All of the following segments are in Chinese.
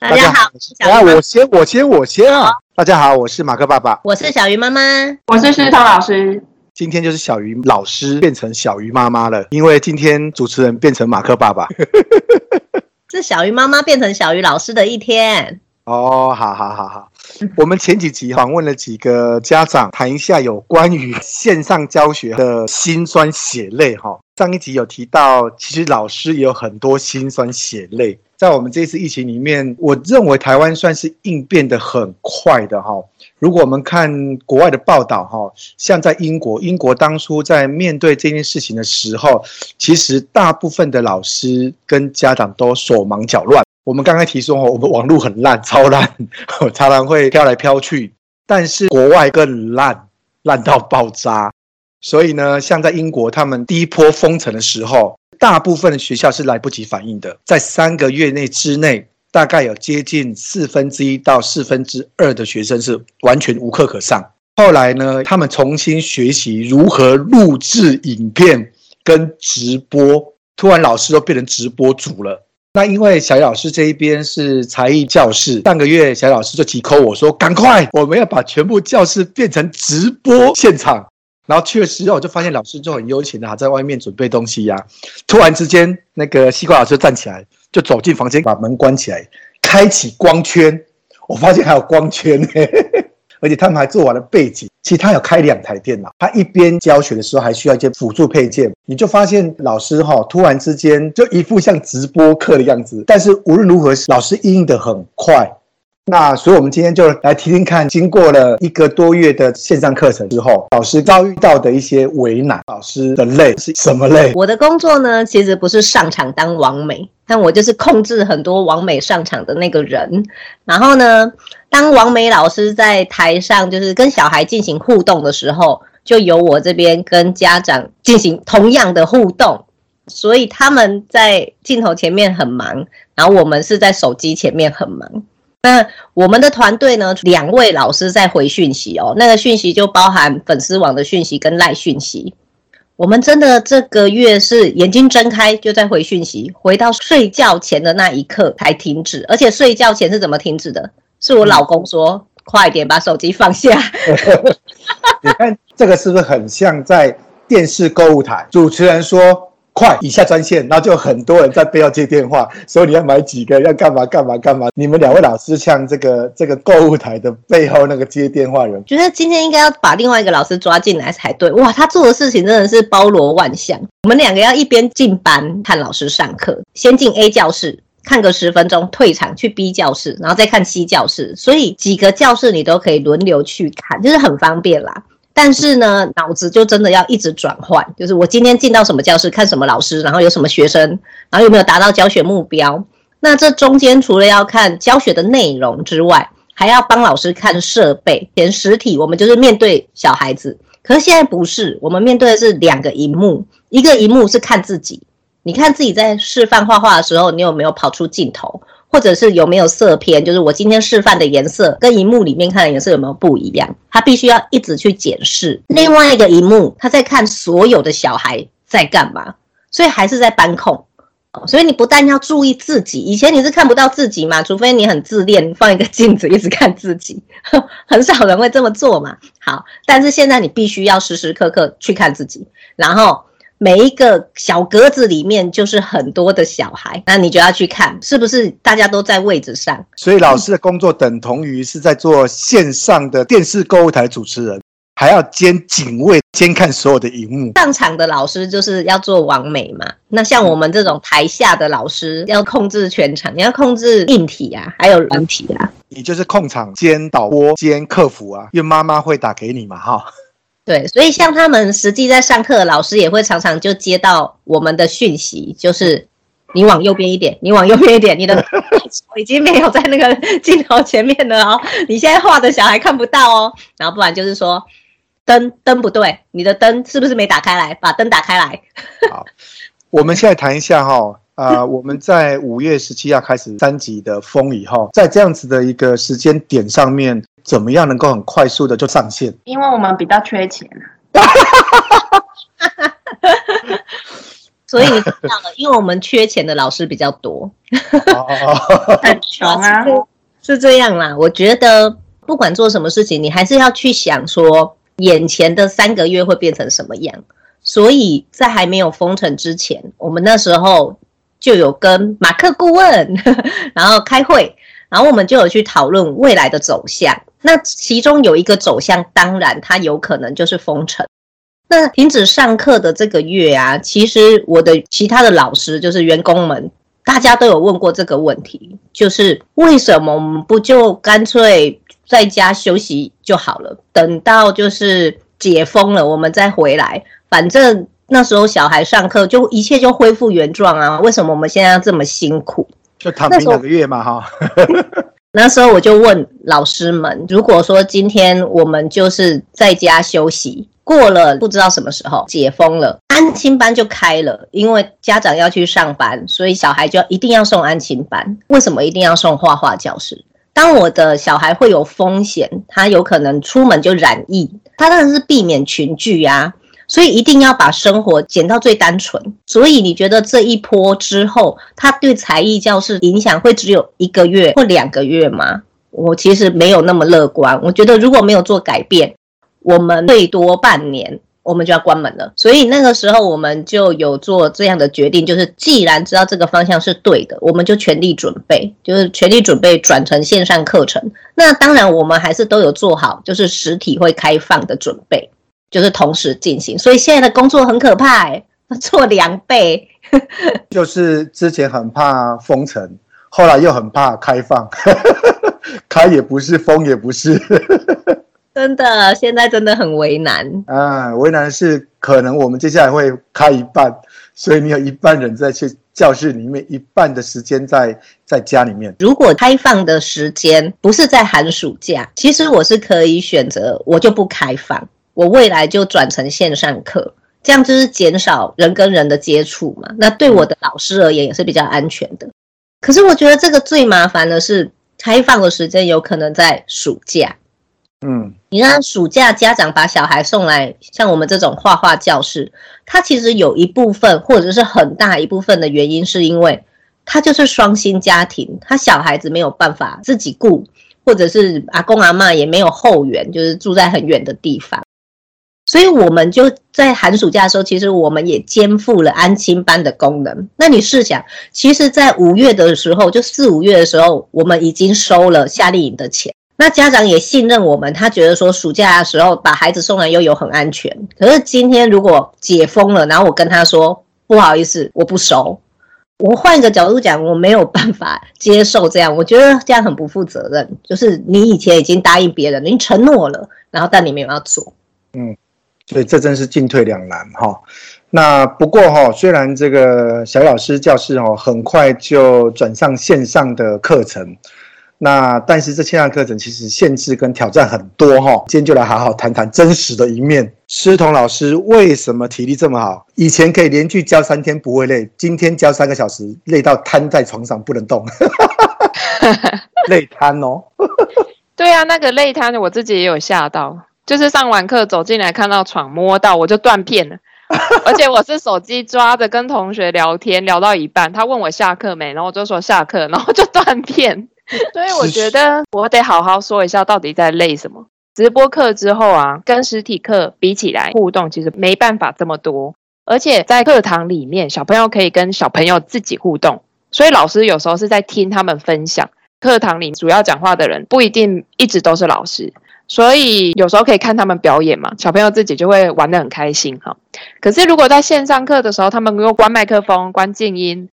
大家好，大家我先，我先，我先啊！大家好，我是马克爸爸，我是小鱼妈妈，我是石头老师。今天就是小鱼老师变成小鱼妈妈了，因为今天主持人变成马克爸爸，是小鱼妈妈变成小鱼老师的一天。哦，好好好好。我们前几集访问了几个家长，谈一下有关于线上教学的辛酸血泪。哈，上一集有提到，其实老师也有很多辛酸血泪。在我们这次疫情里面，我认为台湾算是应变得很快的。哈，如果我们看国外的报道，哈，像在英国，英国当初在面对这件事情的时候，其实大部分的老师跟家长都手忙脚乱。我们刚刚提说，我们网络很烂，超烂，常常会飘来飘去。但是国外更烂，烂到爆炸。所以呢，像在英国，他们第一波封城的时候，大部分的学校是来不及反应的，在三个月内之内，大概有接近四分之一到四分之二的学生是完全无课可上。后来呢，他们重新学习如何录制影片跟直播，突然老师都变成直播主了。那因为小鱼老师这一边是才艺教室，上个月小鱼老师就急 call 我说：“赶快，我们要把全部教室变成直播现场。”然后去了之后，我就发现老师就很悠闲的在外面准备东西呀、突然之间，那个西瓜老师站起来，就走进房间，把门关起来，开启光圈。我发现还有光圈嘿嘿 而且他们还做完了背景。其实他有开两台电脑，他一边教学的时候还需要一些辅助配件。你就发现老师哈，突然之间就一副像直播课的样子。但是无论如何，老师应得很快。那所以，我们今天就来听听看，经过了一个多月的线上课程之后，老师遭遇到的一些为难。老师的累是什么累？我的工作呢，其实不是上场当王美，但我就是控制很多王美上场的那个人。然后呢，当王美老师在台上就是跟小孩进行互动的时候，就由我这边跟家长进行同样的互动。所以他们在镜头前面很忙，然后我们是在手机前面很忙。那我们的团队呢，两位老师在回讯息哦，那个讯息就包含粉丝网的讯息跟赖讯息。我们真的这个月是眼睛睁开就在回讯息，回到睡觉前的那一刻才停止，而且睡觉前是怎么停止的？是我老公说：“嗯、快点把手机放下。”你看这个是不是很像在电视购物台？主持人说。快，以下专线，然后就很多人在背后接电话，所以你要买几个，要干嘛干嘛干嘛。你们两位老师像这个这个购物台的背后那个接电话人，觉得今天应该要把另外一个老师抓进来才对。哇，他做的事情真的是包罗万象。我们两个要一边进班看老师上课，先进 A 教室看个十分钟，退场去 B 教室，然后再看 C 教室，所以几个教室你都可以轮流去看，就是很方便啦。但是呢，脑子就真的要一直转换，就是我今天进到什么教室，看什么老师，然后有什么学生，然后有没有达到教学目标。那这中间除了要看教学的内容之外，还要帮老师看设备。前实体我们就是面对小孩子，可是现在不是，我们面对的是两个荧幕，一个荧幕是看自己，你看自己在示范画画的时候，你有没有跑出镜头？或者是有没有色偏，就是我今天示范的颜色跟荧幕里面看的颜色有没有不一样？他必须要一直去检视。另外一个荧幕，他在看所有的小孩在干嘛，所以还是在班控。所以你不但要注意自己，以前你是看不到自己嘛，除非你很自恋，放一个镜子一直看自己，很少人会这么做嘛。好，但是现在你必须要时时刻刻去看自己，然后。每一个小格子里面就是很多的小孩，那你就要去看是不是大家都在位置上。所以老师的工作等同于是在做线上的电视购物台主持人，还要兼警卫，监看所有的荧幕。上场的老师就是要做完美嘛，那像我们这种台下的老师要控制全场，你要控制硬体啊，还有软体啊。你就是控场兼导播兼客服啊，因为妈妈会打给你嘛，哈。对，所以像他们实际在上课老师也会常常就接到我们的讯息，就是你往右边一点，你往右边一点，你的手已经没有在那个 镜头前面了哦，你现在画的小孩看不到哦，然后不然就是说灯灯不对，你的灯是不是没打开来？把灯打开来。好，我们现在谈一下哈、哦，啊、呃，我们在五月十七号开始三级的封以后，在这样子的一个时间点上面。怎么样能够很快速的就上线？因为我们比较缺钱。所以你知道了，因为我们缺钱的老师比较多，很穷啊，是这样啦。我觉得不管做什么事情，你还是要去想说，眼前的三个月会变成什么样。所以在还没有封城之前，我们那时候就有跟马克顾问，然后开会，然后我们就有去讨论未来的走向。那其中有一个走向，当然它有可能就是封城。那停止上课的这个月啊，其实我的其他的老师，就是员工们，大家都有问过这个问题，就是为什么我们不就干脆在家休息就好了，等到就是解封了，我们再回来，反正那时候小孩上课就一切就恢复原状啊，为什么我们现在要这么辛苦？就躺平两个月嘛，哈。那时候我就问老师们，如果说今天我们就是在家休息。过了不知道什么时候解封了，安亲班就开了，因为家长要去上班，所以小孩就一定要送安亲班。为什么一定要送画画教室？当我的小孩会有风险，他有可能出门就染疫，他当然是避免群聚呀，所以一定要把生活减到最单纯。所以你觉得这一波之后，他对才艺教室影响会只有一个月或两个月吗？我其实没有那么乐观。我觉得如果没有做改变，我们最多半年，我们就要关门了。所以那个时候，我们就有做这样的决定，就是既然知道这个方向是对的，我们就全力准备，就是全力准备转成线上课程。那当然，我们还是都有做好，就是实体会开放的准备，就是同时进行。所以现在的工作很可怕，欸，做两倍。就是之前很怕封城，后来又很怕开放，开也不是，封也不是。真的，现在真的很为难啊！为难的是，可能我们接下来会开一半，所以你有一半人在去教室里面，一半的时间在在家里面。如果开放的时间不是在寒暑假，其实我是可以选择，我就不开放，我未来就转成线上课，这样就是减少人跟人的接触嘛。那对我的老师而言也是比较安全的。可是我觉得这个最麻烦的是，开放的时间有可能在暑假。嗯，你让暑假家长把小孩送来，像我们这种画画教室，他其实有一部分或者是很大一部分的原因，是因为他就是双薪家庭，他小孩子没有办法自己顾，或者是阿公阿妈也没有后援，就是住在很远的地方，所以我们就在寒暑假的时候，其实我们也肩负了安亲班的功能。那你试想，其实，在五月的时候，就四五月的时候，我们已经收了夏令营的钱。那家长也信任我们，他觉得说暑假的时候把孩子送来悠悠很安全。可是今天如果解封了，然后我跟他说不好意思，我不收。我换一个角度讲，我没有办法接受这样，我觉得这样很不负责任。就是你以前已经答应别人，你承诺了，然后但你没有要做。嗯，所以这真是进退两难哈。那不过哈，虽然这个小老师教室哦，很快就转上线上的课程。那但是这线上课程其实限制跟挑战很多哈，今天就来好好谈谈真实的一面。诗彤老师为什么体力这么好？以前可以连续教三天不会累，今天教三个小时累到瘫在床上不能动，累瘫哦。对啊，那个累瘫我自己也有吓到，就是上完课走进来看到床摸到我就断片了，而且我是手机抓着跟同学聊天，聊到一半他问我下课没，然后我就说下课，然后就断片。所以我觉得我得好好说一下，到底在累什么。直播课之后啊，跟实体课比起来，互动其实没办法这么多。而且在课堂里面，小朋友可以跟小朋友自己互动，所以老师有时候是在听他们分享。课堂里主要讲话的人不一定一直都是老师，所以有时候可以看他们表演嘛，小朋友自己就会玩得很开心哈。可是如果在线上课的时候，他们又关麦克风、关静音。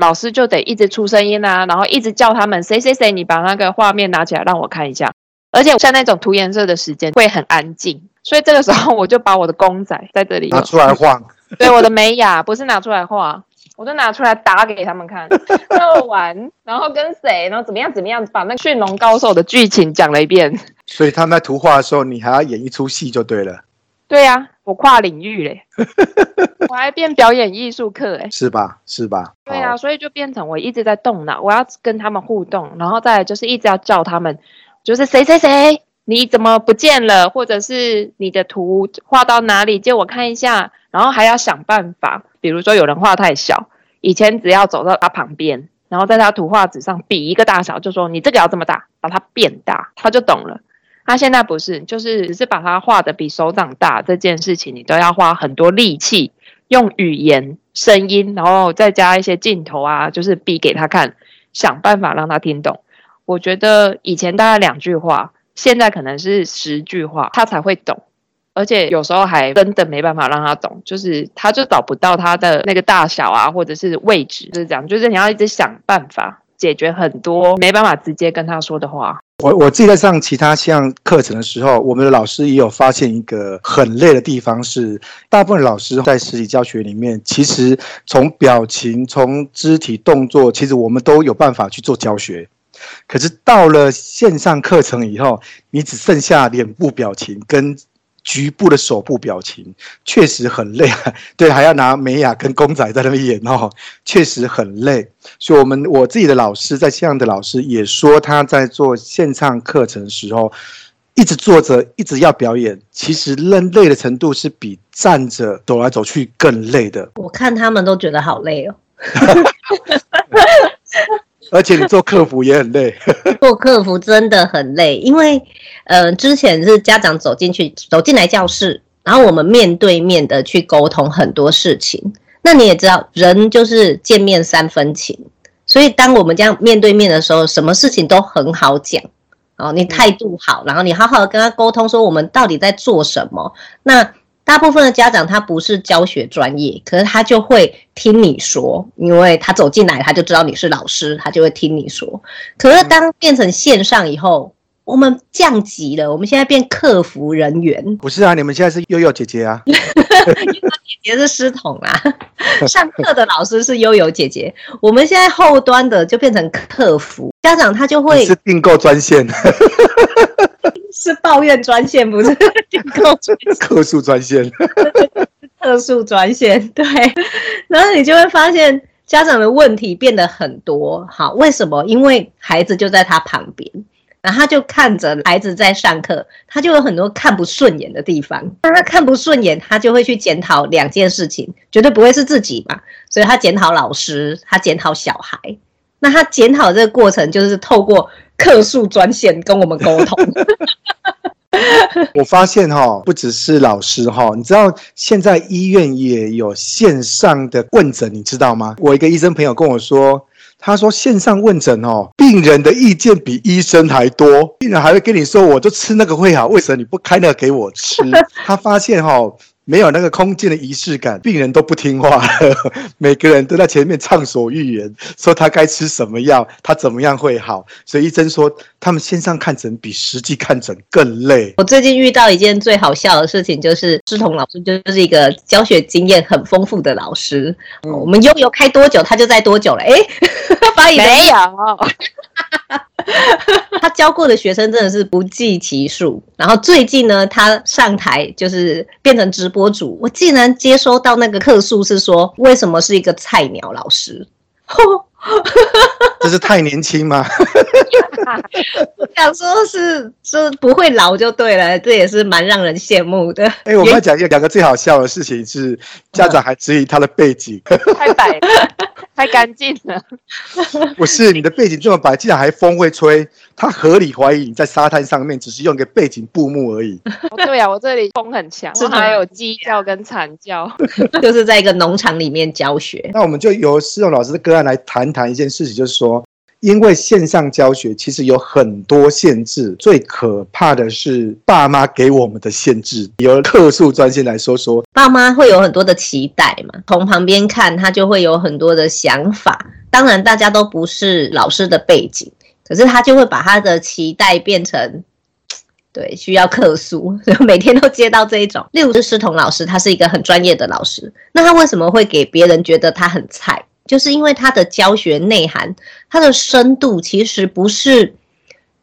老师就得一直出声音啊，然后一直叫他们谁谁谁，你把那个画面拿起来让我看一下。而且像那种涂颜色的时间会很安静，所以这个时候我就把我的公仔在这里拿出来晃。对，我的美雅不是拿出来画，我就拿出来打给他们看，就玩，然后跟谁，然后怎么样怎么样，把那个驯龙高手的剧情讲了一遍。所以他们在图画的时候，你还要演一出戏就对了。对呀、啊，我跨领域嘞，我还变表演艺术课哎，是吧？是吧？对啊，所以就变成我一直在动脑，我要跟他们互动，然后再来就是一直要叫他们，就是谁谁谁，你怎么不见了？或者是你的图画到哪里？借我看一下，然后还要想办法比如说有人画太小，以前只要走到他旁边，然后在他图画纸上比一个大小，就说你这个要这么大，把它变大，他就懂了。他现在不是，就是只是把它画的比手掌大这件事情，你都要花很多力气，用语言、声音，然后再加一些镜头啊，就是比给他看，想办法让他听懂。我觉得以前大概两句话，现在可能是十句话，他才会懂。而且有时候还真的没办法让他懂，就是他就找不到他的那个大小啊，或者是位置，就是这样。就是你要一直想办法解决很多没办法直接跟他说的话。我我自己在上其他项课程的时候，我们的老师也有发现一个很累的地方是，大部分老师在实体教学里面，其实从表情、从肢体动作，其实我们都有办法去做教学。可是到了线上课程以后，你只剩下脸部表情跟局部的手部表情，确实很累。对，还要拿美雅跟公仔在那边演哦，确实很累。所以，我们我自己的老师在线上的老师也说，他在做线上课程的时候，一直坐着，一直要表演，其实累累的程度是比站着走来走去更累的。我看他们都觉得好累哦。而且你做客服也很累，做客服真的很累，因为，呃，之前是家长走进去，走进来教室，然后我们面对面的去沟通很多事情。那你也知道，人就是见面三分情，所以当我们这样面对面的时候，什么事情都很好讲。哦，你态度好，然后你好好的跟他沟通，说我们到底在做什么。那大部分的家长他不是教学专业，可是他就会听你说，因为他走进来他就知道你是老师，他就会听你说。可是当变成线上以后，我们降级了，我们现在变客服人员。不是啊，你们现在是悠悠姐姐啊，悠悠姐姐是师统啊，上课的老师是悠悠姐姐，我们现在后端的就变成客服，家长他就会是订购专线。是抱怨专线，不是。客诉专线，客诉专线，对。然后你就会发现家长的问题变得很多。好，为什么？因为孩子就在他旁边，然后他就看着孩子在上课，他就有很多看不顺眼的地方。当他看不顺眼，他就会去检讨两件事情，绝对不会是自己嘛。所以他检讨老师，他检讨小孩。那他检讨这个过程，就是透过。客诉专线跟我们沟通。我发现哈，不只是老师哈，你知道现在医院也有线上的问诊，你知道吗？我一个医生朋友跟我说，他说线上问诊哦，病人的意见比医生还多，病人还会跟你说，我就吃那个会好，为什么你不开那个给我吃？他发现哈。没有那个空间的仪式感，病人都不听话了，每个人都在前面畅所欲言，说他该吃什么药，他怎么样会好。所以医生说，他们线上看诊比实际看诊更累。我最近遇到一件最好笑的事情，就是志同老师就是一个教学经验很丰富的老师。嗯、我们悠悠开多久，他就在多久了。哎，发言没有。他教过的学生真的是不计其数，然后最近呢，他上台就是变成直博主，我竟然接收到那个客诉是说，为什么是一个菜鸟老师？这是太年轻吗？我 想说是是不会老就对了，这也是蛮让人羡慕的。哎，我们要讲一个两个最好笑的事情是，家长还质疑他的背景太白了。太干净了，不是你的背景这么白，竟然还风会吹，他合理怀疑你在沙滩上面只是用一个背景布幕而已。哦、对呀、啊，我这里风很强，是还有鸡叫跟惨叫，就是在一个农场里面教学。那我们就由施勇老师的个案来谈谈一件事情，就是说。因为线上教学其实有很多限制，最可怕的是爸妈给我们的限制。由客诉专线来说说，爸妈会有很多的期待嘛，从旁边看他就会有很多的想法。当然，大家都不是老师的背景，可是他就会把他的期待变成，对，需要客诉，所以每天都接到这一种。例如是师彤老师，他是一个很专业的老师，那他为什么会给别人觉得他很菜？就是因为它的教学内涵，它的深度其实不是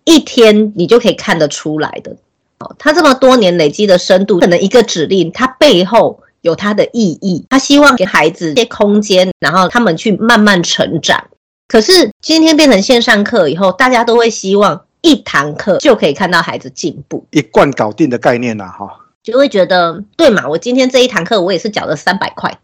一天你就可以看得出来的。哦，他这么多年累积的深度，可能一个指令，它背后有它的意义。他希望给孩子一些空间，然后他们去慢慢成长。可是今天变成线上课以后，大家都会希望一堂课就可以看到孩子进步，一贯搞定的概念呐，哈，就会觉得对嘛？我今天这一堂课我也是缴了三百块。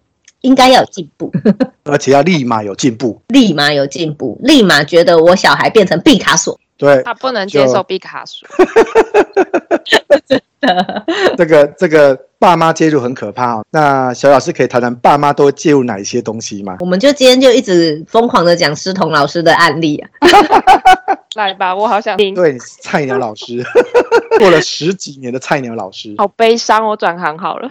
应该要有进步，而且要立马有进步，立马有进步，立马觉得我小孩变成毕卡索。对，他不能接受毕卡索。真的，这个这个爸妈介入很可怕哦。那小老师可以谈谈爸妈都介入哪一些东西吗？我们就今天就一直疯狂的讲师彤老师的案例啊。来吧，我好想听。对，菜鸟老师，过了十几年的菜鸟老师，好悲伤，我转行好了。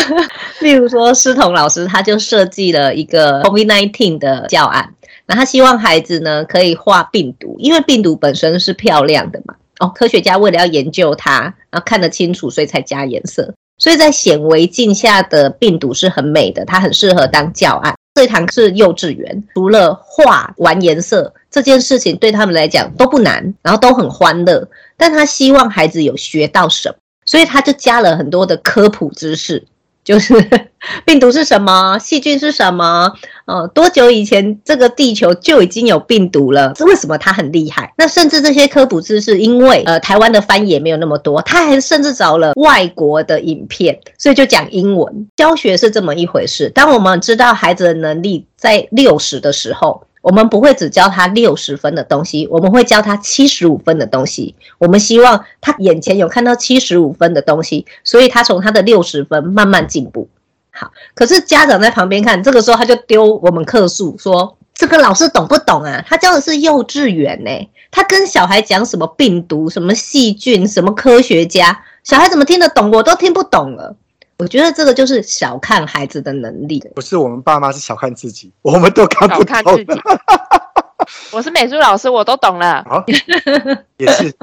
例如说，师彤老师他就设计了一个 COVID-19 的教案，那他希望孩子呢可以画病毒，因为病毒本身是漂亮的嘛。哦，科学家为了要研究它，然后看得清楚，所以才加颜色。所以在显微镜下的病毒是很美的，它很适合当教案。这堂是幼稚园，除了画玩颜色这件事情对他们来讲都不难，然后都很欢乐。但他希望孩子有学到什么，所以他就加了很多的科普知识。就是病毒是什么，细菌是什么？呃，多久以前这个地球就已经有病毒了？这为什么它很厉害？那甚至这些科普知识，因为呃台湾的翻译也没有那么多，他还甚至找了外国的影片，所以就讲英文。教学是这么一回事。当我们知道孩子的能力在六十的时候。我们不会只教他六十分的东西，我们会教他七十五分的东西。我们希望他眼前有看到七十五分的东西，所以他从他的六十分慢慢进步。好，可是家长在旁边看，这个时候他就丢我们客诉说：“这个老师懂不懂啊？他教的是幼稚园呢，他跟小孩讲什么病毒、什么细菌、什么科学家，小孩怎么听得懂？我都听不懂了。”我觉得这个就是小看孩子的能力。不是我们爸妈是小看自己，我们都看不看自己。我是美术老师，我都懂了。好，也是。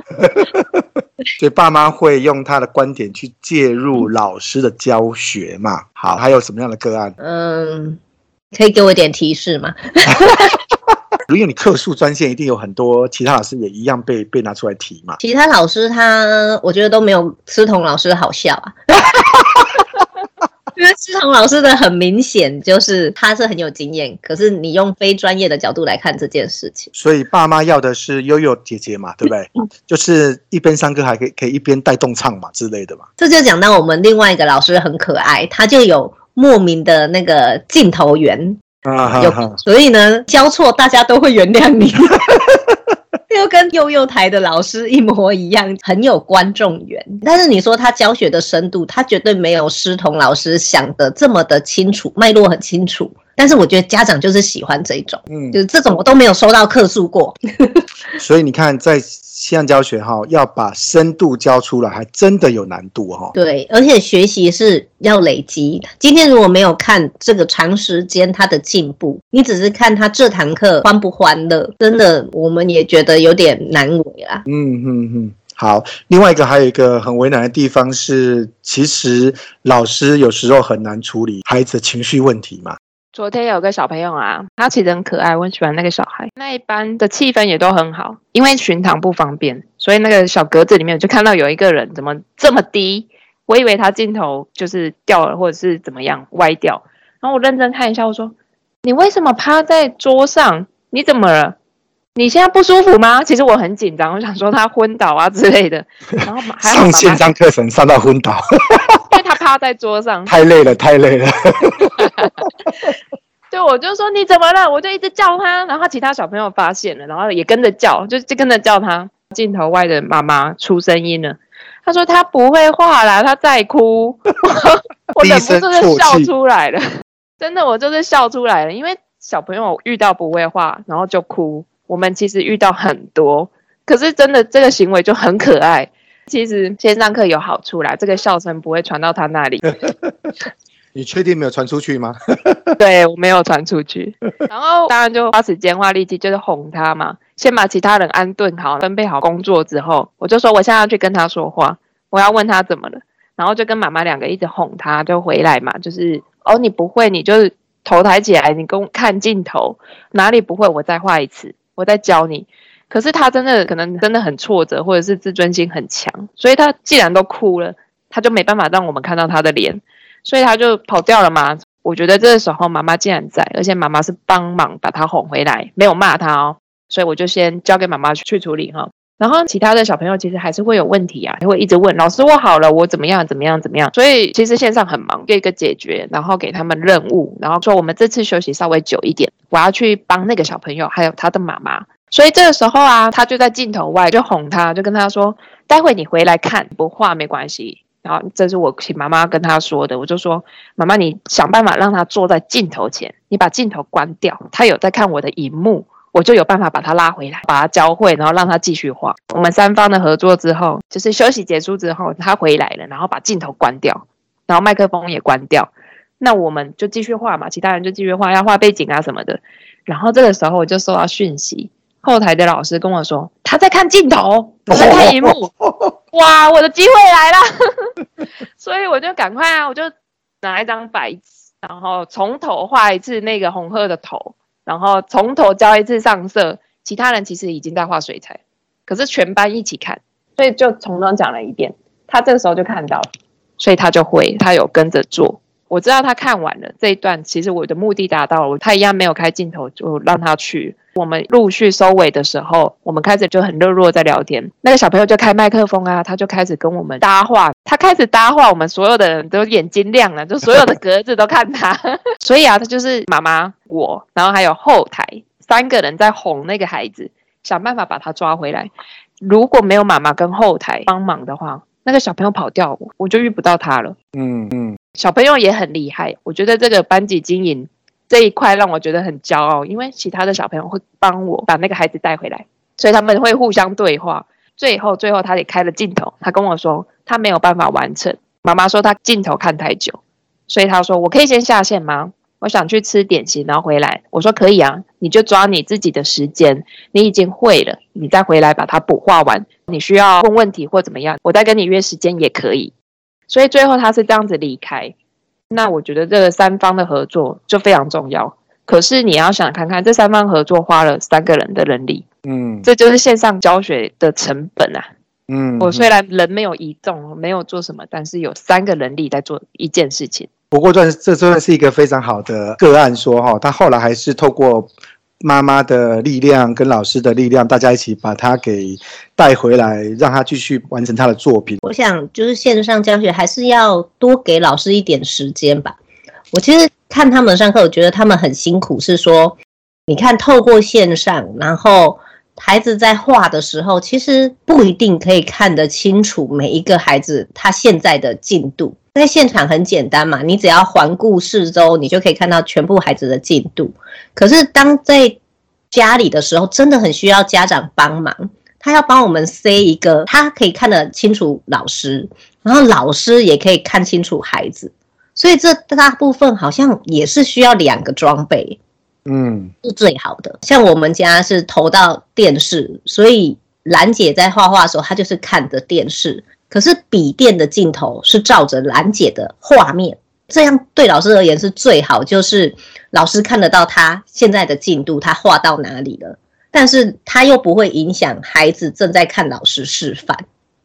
所以爸妈会用他的观点去介入老师的教学嘛？好，还有什么样的个案？嗯，可以给我一点提示吗？如果你客诉专线，一定有很多其他老师也一样被被拿出来提嘛？其他老师他，我觉得都没有思彤老师好笑啊。因为思彤老师的很明显就是他是很有经验，可是你用非专业的角度来看这件事情，所以爸妈要的是悠悠姐姐嘛，对不对？就是一边上课还可以可以一边带动唱嘛之类的嘛。这就讲到我们另外一个老师很可爱，他就有莫名的那个镜头缘啊，有，所以呢交错大家都会原谅你。就跟幼幼台的老师一模一样，很有观众缘。但是你说他教学的深度，他绝对没有师彤老师想的这么的清楚，脉络很清楚。但是我觉得家长就是喜欢这种，嗯，就是这种我都没有收到客诉过。所以你看在。线上教学哈，要把深度教出来，还真的有难度哈。对，而且学习是要累积。今天如果没有看这个长时间他的进步，你只是看他这堂课欢不欢乐，真的我们也觉得有点难为啦。嗯嗯嗯，好。另外一个还有一个很为难的地方是，其实老师有时候很难处理孩子的情绪问题嘛。昨天有个小朋友啊，他其实很可爱，我很喜欢那个小孩。那一班的气氛也都很好，因为巡堂不方便，所以那个小格子里面就看到有一个人怎么这么低，我以为他镜头就是掉了或者是怎么样歪掉。然后我认真看一下，我说：“你为什么趴在桌上？你怎么了？你现在不舒服吗？”其实我很紧张，我想说他昏倒啊之类的。然后还上线上课程上到昏倒。他趴在桌上，太累了，太累了。对，我就说你怎么了？我就一直叫他，然后其他小朋友发现了，然后也跟着叫，就就跟着叫他。镜头外的妈妈出声音了，他说他不会画了，他在哭。我忍不住就笑出来了，真的，我就是笑出来了，因为小朋友遇到不会画，然后就哭。我们其实遇到很多，可是真的这个行为就很可爱。其实线上课有好处啦，这个笑声不会传到他那里。你确定没有传出去吗？对，我没有传出去。然后 当然就花时间花力气，就是哄他嘛。先把其他人安顿好，分配好工作之后，我就说我现在要去跟他说话，我要问他怎么了。然后就跟妈妈两个一直哄他，就回来嘛。就是哦，你不会，你就是头抬起来，你跟我看镜头，哪里不会，我再画一次，我再教你。可是他真的可能真的很挫折，或者是自尊心很强，所以他既然都哭了，他就没办法让我们看到他的脸，所以他就跑掉了嘛。我觉得这个时候妈妈竟然在，而且妈妈是帮忙把他哄回来，没有骂他哦，所以我就先交给妈妈去处理哈。然后其他的小朋友其实还是会有问题啊，会一直问老师，我好了，我怎么样怎么样怎么样。所以其实线上很忙，给一个解决，然后给他们任务，然后说我们这次休息稍微久一点，我要去帮那个小朋友还有他的妈妈。所以这个时候啊，他就在镜头外就哄他，就跟他说，待会你回来看不画没关系。然后这是我请妈妈跟他说的，我就说妈妈，你想办法让他坐在镜头前，你把镜头关掉，他有在看我的荧幕。我就有办法把他拉回来，把他教会，然后让他继续画。我们三方的合作之后，就是休息结束之后，他回来了，然后把镜头关掉，然后麦克风也关掉，那我们就继续画嘛，其他人就继续画，要画背景啊什么的。然后这个时候我就收到讯息，后台的老师跟我说他在看镜头，他在看荧幕，哇，我的机会来了，所以我就赶快啊，我就拿一张白纸，然后从头画一次那个红鹤的头。然后从头教一次上色，其他人其实已经在画水彩，可是全班一起看，所以就从头讲了一遍。他这个时候就看到了，所以他就会，他有跟着做。我知道他看完了这一段，其实我的目的达到了。他一样没有开镜头，就让他去。我们陆续收尾的时候，我们开始就很热络在聊天。那个小朋友就开麦克风啊，他就开始跟我们搭话。他开始搭话，我们所有的人都眼睛亮了，就所有的格子都看他。所以啊，他就是妈妈我，然后还有后台三个人在哄那个孩子，想办法把他抓回来。如果没有妈妈跟后台帮忙的话，那个小朋友跑掉，我就遇不到他了。嗯嗯。小朋友也很厉害，我觉得这个班级经营这一块让我觉得很骄傲，因为其他的小朋友会帮我把那个孩子带回来，所以他们会互相对话。最后，最后他也开了镜头，他跟我说他没有办法完成。妈妈说他镜头看太久，所以他说我可以先下线吗？我想去吃点心，然后回来。我说可以啊，你就抓你自己的时间，你已经会了，你再回来把它补画完。你需要问问题或怎么样，我再跟你约时间也可以。所以最后他是这样子离开，那我觉得这个三方的合作就非常重要。可是你要想看看，这三方合作花了三个人的人力，嗯，这就是线上教学的成本啊。嗯，我虽然人没有移动，没有做什么，但是有三个人力在做一件事情。不过这这算是一个非常好的个案，说哈，他后来还是透过。妈妈的力量跟老师的力量，大家一起把他给带回来，让他继续完成他的作品。我想，就是线上教学还是要多给老师一点时间吧。我其实看他们上课，我觉得他们很辛苦，是说，你看透过线上，然后孩子在画的时候，其实不一定可以看得清楚每一个孩子他现在的进度。在现场很简单嘛，你只要环顾四周，你就可以看到全部孩子的进度。可是当在家里的时候，真的很需要家长帮忙。他要帮我们塞一个，他可以看得清楚老师，然后老师也可以看清楚孩子。所以这大部分好像也是需要两个装备，嗯，是最好的。像我们家是投到电视，所以兰姐在画画的时候，她就是看着电视。可是笔电的镜头是照着兰姐的画面，这样对老师而言是最好，就是老师看得到他现在的进度，他画到哪里了，但是他又不会影响孩子正在看老师示范，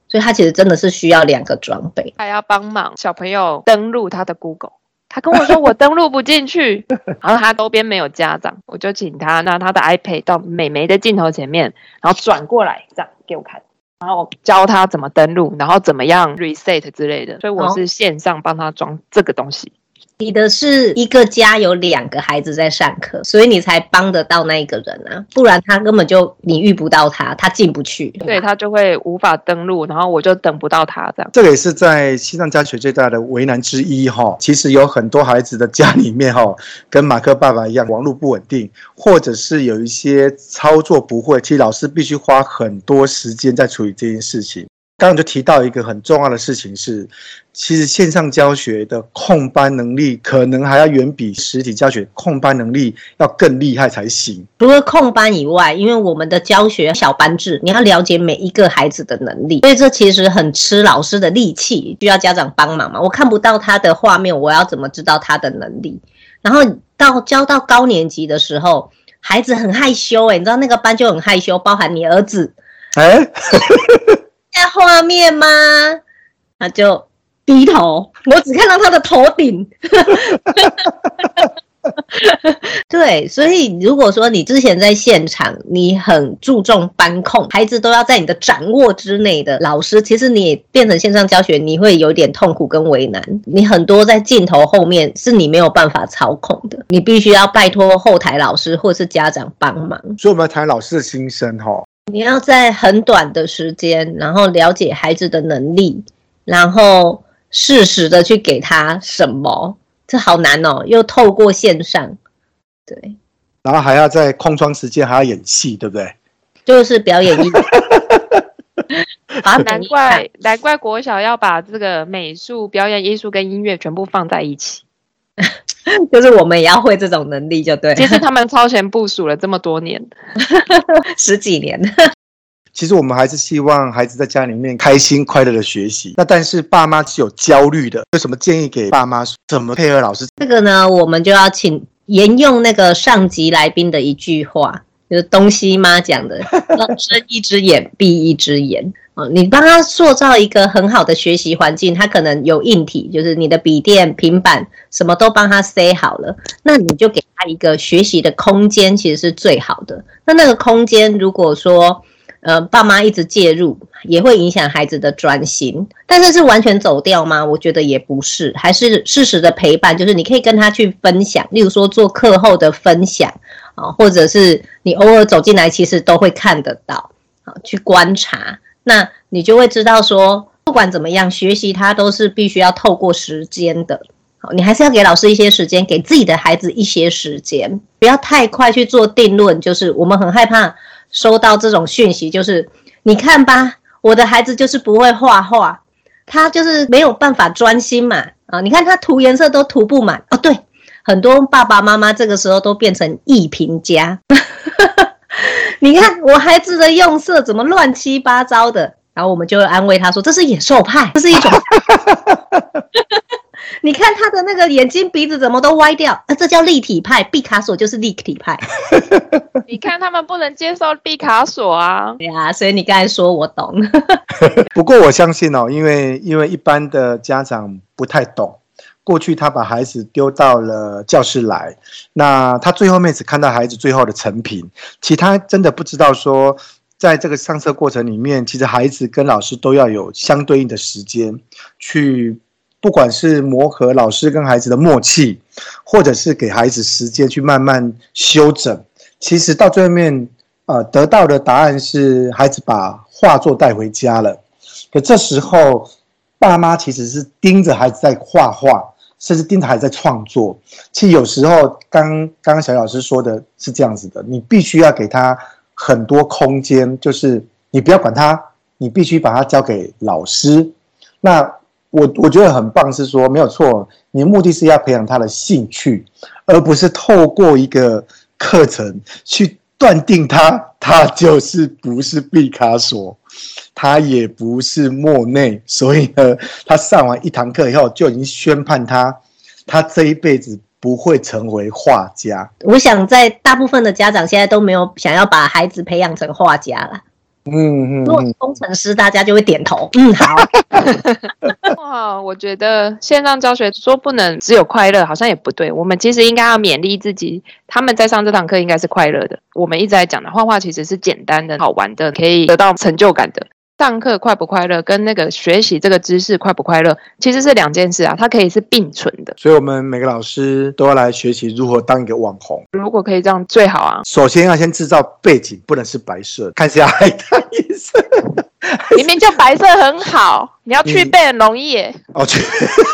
所以他其实真的是需要两个装备。还要帮忙小朋友登录他的 Google，他跟我说我登录不进去，然后他周边没有家长，我就请他拿他的 iPad 到美眉的镜头前面，然后转过来这样给我看。然后教他怎么登录，然后怎么样 reset 之类的，所以我是线上帮他装这个东西。你的是一个家有两个孩子在上课，所以你才帮得到那一个人啊，不然他根本就你遇不到他，他进不去，对，他就会无法登录，然后我就等不到他这样。这个也是在西藏家学最大的为难之一哈。其实有很多孩子的家里面哈，跟马克爸爸一样，网络不稳定，或者是有一些操作不会，其实老师必须花很多时间在处理这件事情。刚刚就提到一个很重要的事情是，其实线上教学的控班能力可能还要远比实体教学控班能力要更厉害才行。除了控班以外，因为我们的教学小班制，你要了解每一个孩子的能力，所以这其实很吃老师的力气，需要家长帮忙嘛。我看不到他的画面，我要怎么知道他的能力？然后到教到高年级的时候，孩子很害羞诶，你知道那个班就很害羞，包含你儿子，哎。在画面吗？他就低头，我只看到他的头顶。对，所以如果说你之前在现场，你很注重班控，孩子都要在你的掌握之内的老师，其实你也变成线上教学，你会有点痛苦跟为难。你很多在镜头后面是你没有办法操控的，你必须要拜托后台老师或是家长帮忙。所以我们要谈老师的心声哈，你要在很短的时间，然后了解孩子的能力，然后适时的去给他什么。这好难哦，又透过线上，对，然后还要在空窗时间还要演戏，对不对？就是表演艺术。啊，难怪难怪国小要把这个美术、表演艺术跟音乐全部放在一起，就是我们也要会这种能力，就对。其实他们超前部署了这么多年，十几年。其实我们还是希望孩子在家里面开心快乐的学习。那但是爸妈是有焦虑的，有什么建议给爸妈？怎么配合老师？这个呢，我们就要请沿用那个上级来宾的一句话，就是东西妈讲的：“睁一只眼闭一只眼。”哦，你帮他塑造一个很好的学习环境，他可能有硬体，就是你的笔电、平板，什么都帮他塞好了，那你就给他一个学习的空间，其实是最好的。那那个空间，如果说呃，爸妈一直介入，也会影响孩子的专心。但是是完全走掉吗？我觉得也不是，还是适时的陪伴。就是你可以跟他去分享，例如说做课后的分享啊，或者是你偶尔走进来，其实都会看得到啊，去观察。那你就会知道说，不管怎么样，学习它都是必须要透过时间的。好，你还是要给老师一些时间，给自己的孩子一些时间，不要太快去做定论。就是我们很害怕。收到这种讯息，就是你看吧，我的孩子就是不会画画，他就是没有办法专心嘛。啊，你看他涂颜色都涂不满哦。对，很多爸爸妈妈这个时候都变成艺评家。你看我孩子的用色怎么乱七八糟的，然后我们就会安慰他说：“这是野兽派，这是一种。”你看他的那个眼睛鼻子怎么都歪掉？啊，这叫立体派，毕卡索就是立体派。你看他们不能接受毕卡索啊。对啊，所以你刚才说我懂。不过我相信哦，因为因为一般的家长不太懂，过去他把孩子丢到了教室来，那他最后面只看到孩子最后的成品，其他真的不知道说，在这个上课过程里面，其实孩子跟老师都要有相对应的时间去。不管是磨合老师跟孩子的默契，或者是给孩子时间去慢慢修整，其实到最后面，呃，得到的答案是孩子把画作带回家了。可这时候，爸妈其实是盯着孩子在画画，甚至盯着孩子在创作。其实有时候，刚刚刚小老师说的是这样子的，你必须要给他很多空间，就是你不要管他，你必须把他交给老师。那。我我觉得很棒，是说没有错，你的目的是要培养他的兴趣，而不是透过一个课程去断定他，他就是不是毕卡索，他也不是莫内，所以呢，他上完一堂课以后就已经宣判他，他这一辈子不会成为画家。我想在大部分的家长现在都没有想要把孩子培养成画家了。嗯嗯，如果是工程师，大家就会点头。嗯，好。哇，我觉得线上教学说不能只有快乐，好像也不对。我们其实应该要勉励自己，他们在上这堂课应该是快乐的。我们一直在讲的画画其实是简单的、好玩的，可以得到成就感的。上课快不快乐，跟那个学习这个知识快不快乐，其实是两件事啊，它可以是并存的。所以，我们每个老师都要来学习如何当一个网红。如果可以这样，最好啊。首先要先制造背景，不能是白色，看起来海滩颜色。明明就白色很好，你要去背很容易耶。哦，去，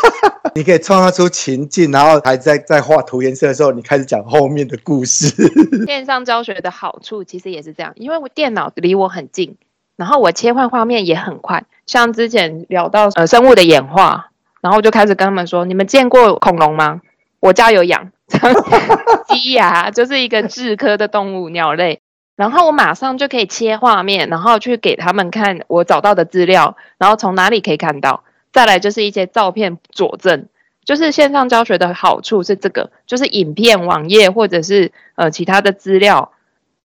你可以创造出情境，然后还在在画涂颜色的时候，你开始讲后面的故事。线上教学的好处其实也是这样，因为我电脑离我很近。然后我切换画面也很快，像之前聊到呃生物的演化，然后就开始跟他们说：你们见过恐龙吗？我家有养 鸡呀，就是一个雉科的动物鸟类。然后我马上就可以切画面，然后去给他们看我找到的资料，然后从哪里可以看到。再来就是一些照片佐证，就是线上教学的好处是这个，就是影片、网页或者是呃其他的资料，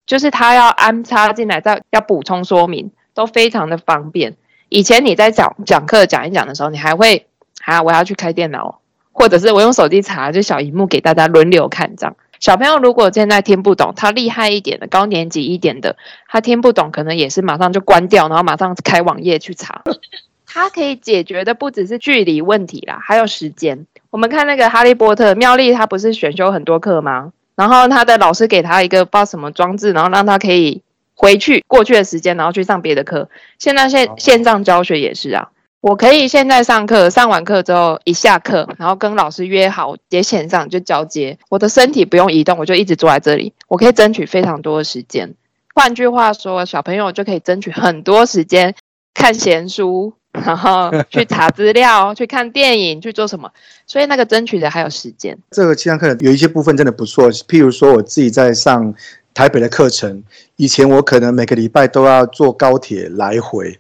就是他要安插进来，再要补充说明。都非常的方便。以前你在讲讲课讲一讲的时候，你还会啊，我要去开电脑，或者是我用手机查，就小荧幕给大家轮流看这样。小朋友如果现在听不懂，他厉害一点的高年级一点的，他听不懂，可能也是马上就关掉，然后马上开网页去查。它可以解决的不只是距离问题啦，还有时间。我们看那个哈利波特，妙丽她不是选修很多课吗？然后他的老师给他一个不知道什么装置，然后让他可以回去过去的时间，然后去上别的课。现在线线上教学也是啊。我可以现在上课，上完课之后一下课，然后跟老师约好接线上就交接，我的身体不用移动，我就一直坐在这里，我可以争取非常多的时间。换句话说，小朋友就可以争取很多时间看闲书，然后去 查资料，去看电影，去做什么。所以那个争取的还有时间。这个线上课有一些部分真的不错，譬如说我自己在上台北的课程，以前我可能每个礼拜都要坐高铁来回。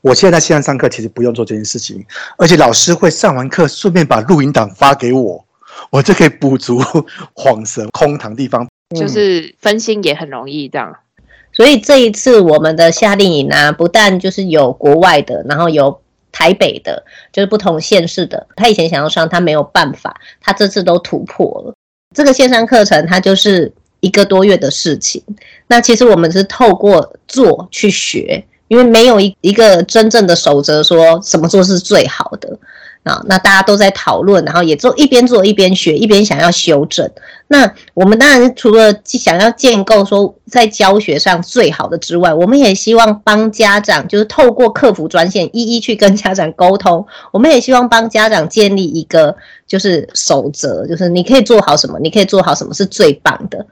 我现在在线上上课，其实不用做这件事情，而且老师会上完课顺便把录音档发给我，我就可以补足恍神空堂地方，就是分心也很容易这样。所以这一次我们的夏令营呢，不但就是有国外的，然后有台北的，就是不同县市的。他以前想要上，他没有办法，他这次都突破了。这个线上课程，它就是一个多月的事情。那其实我们是透过做去学。因为没有一一个真正的守则，说什么做是最好的啊，那大家都在讨论，然后也做一边做一边学，一边想要修正。那我们当然除了想要建构说在教学上最好的之外，我们也希望帮家长，就是透过客服专线一一去跟家长沟通。我们也希望帮家长建立一个就是守则，就是你可以做好什么，你可以做好什么是最棒的。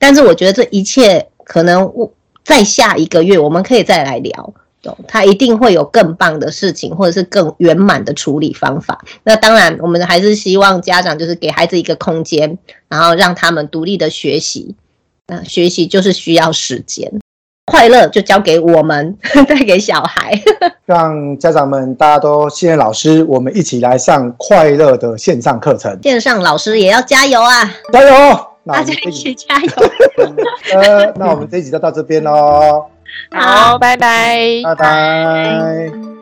好，但是我觉得这一切可能在下一个月，我们可以再来聊，他一定会有更棒的事情，或者是更圆满的处理方法。那当然，我们还是希望家长就是给孩子一个空间，然后让他们独立的学习。那学习就是需要时间，快乐就交给我们，带给小孩。让家长们大家都信任老师，我们一起来上快乐的线上课程。线上老师也要加油啊！加油！大家一起加油！呃，那我们这一集就到这边喽。好，拜拜，拜拜。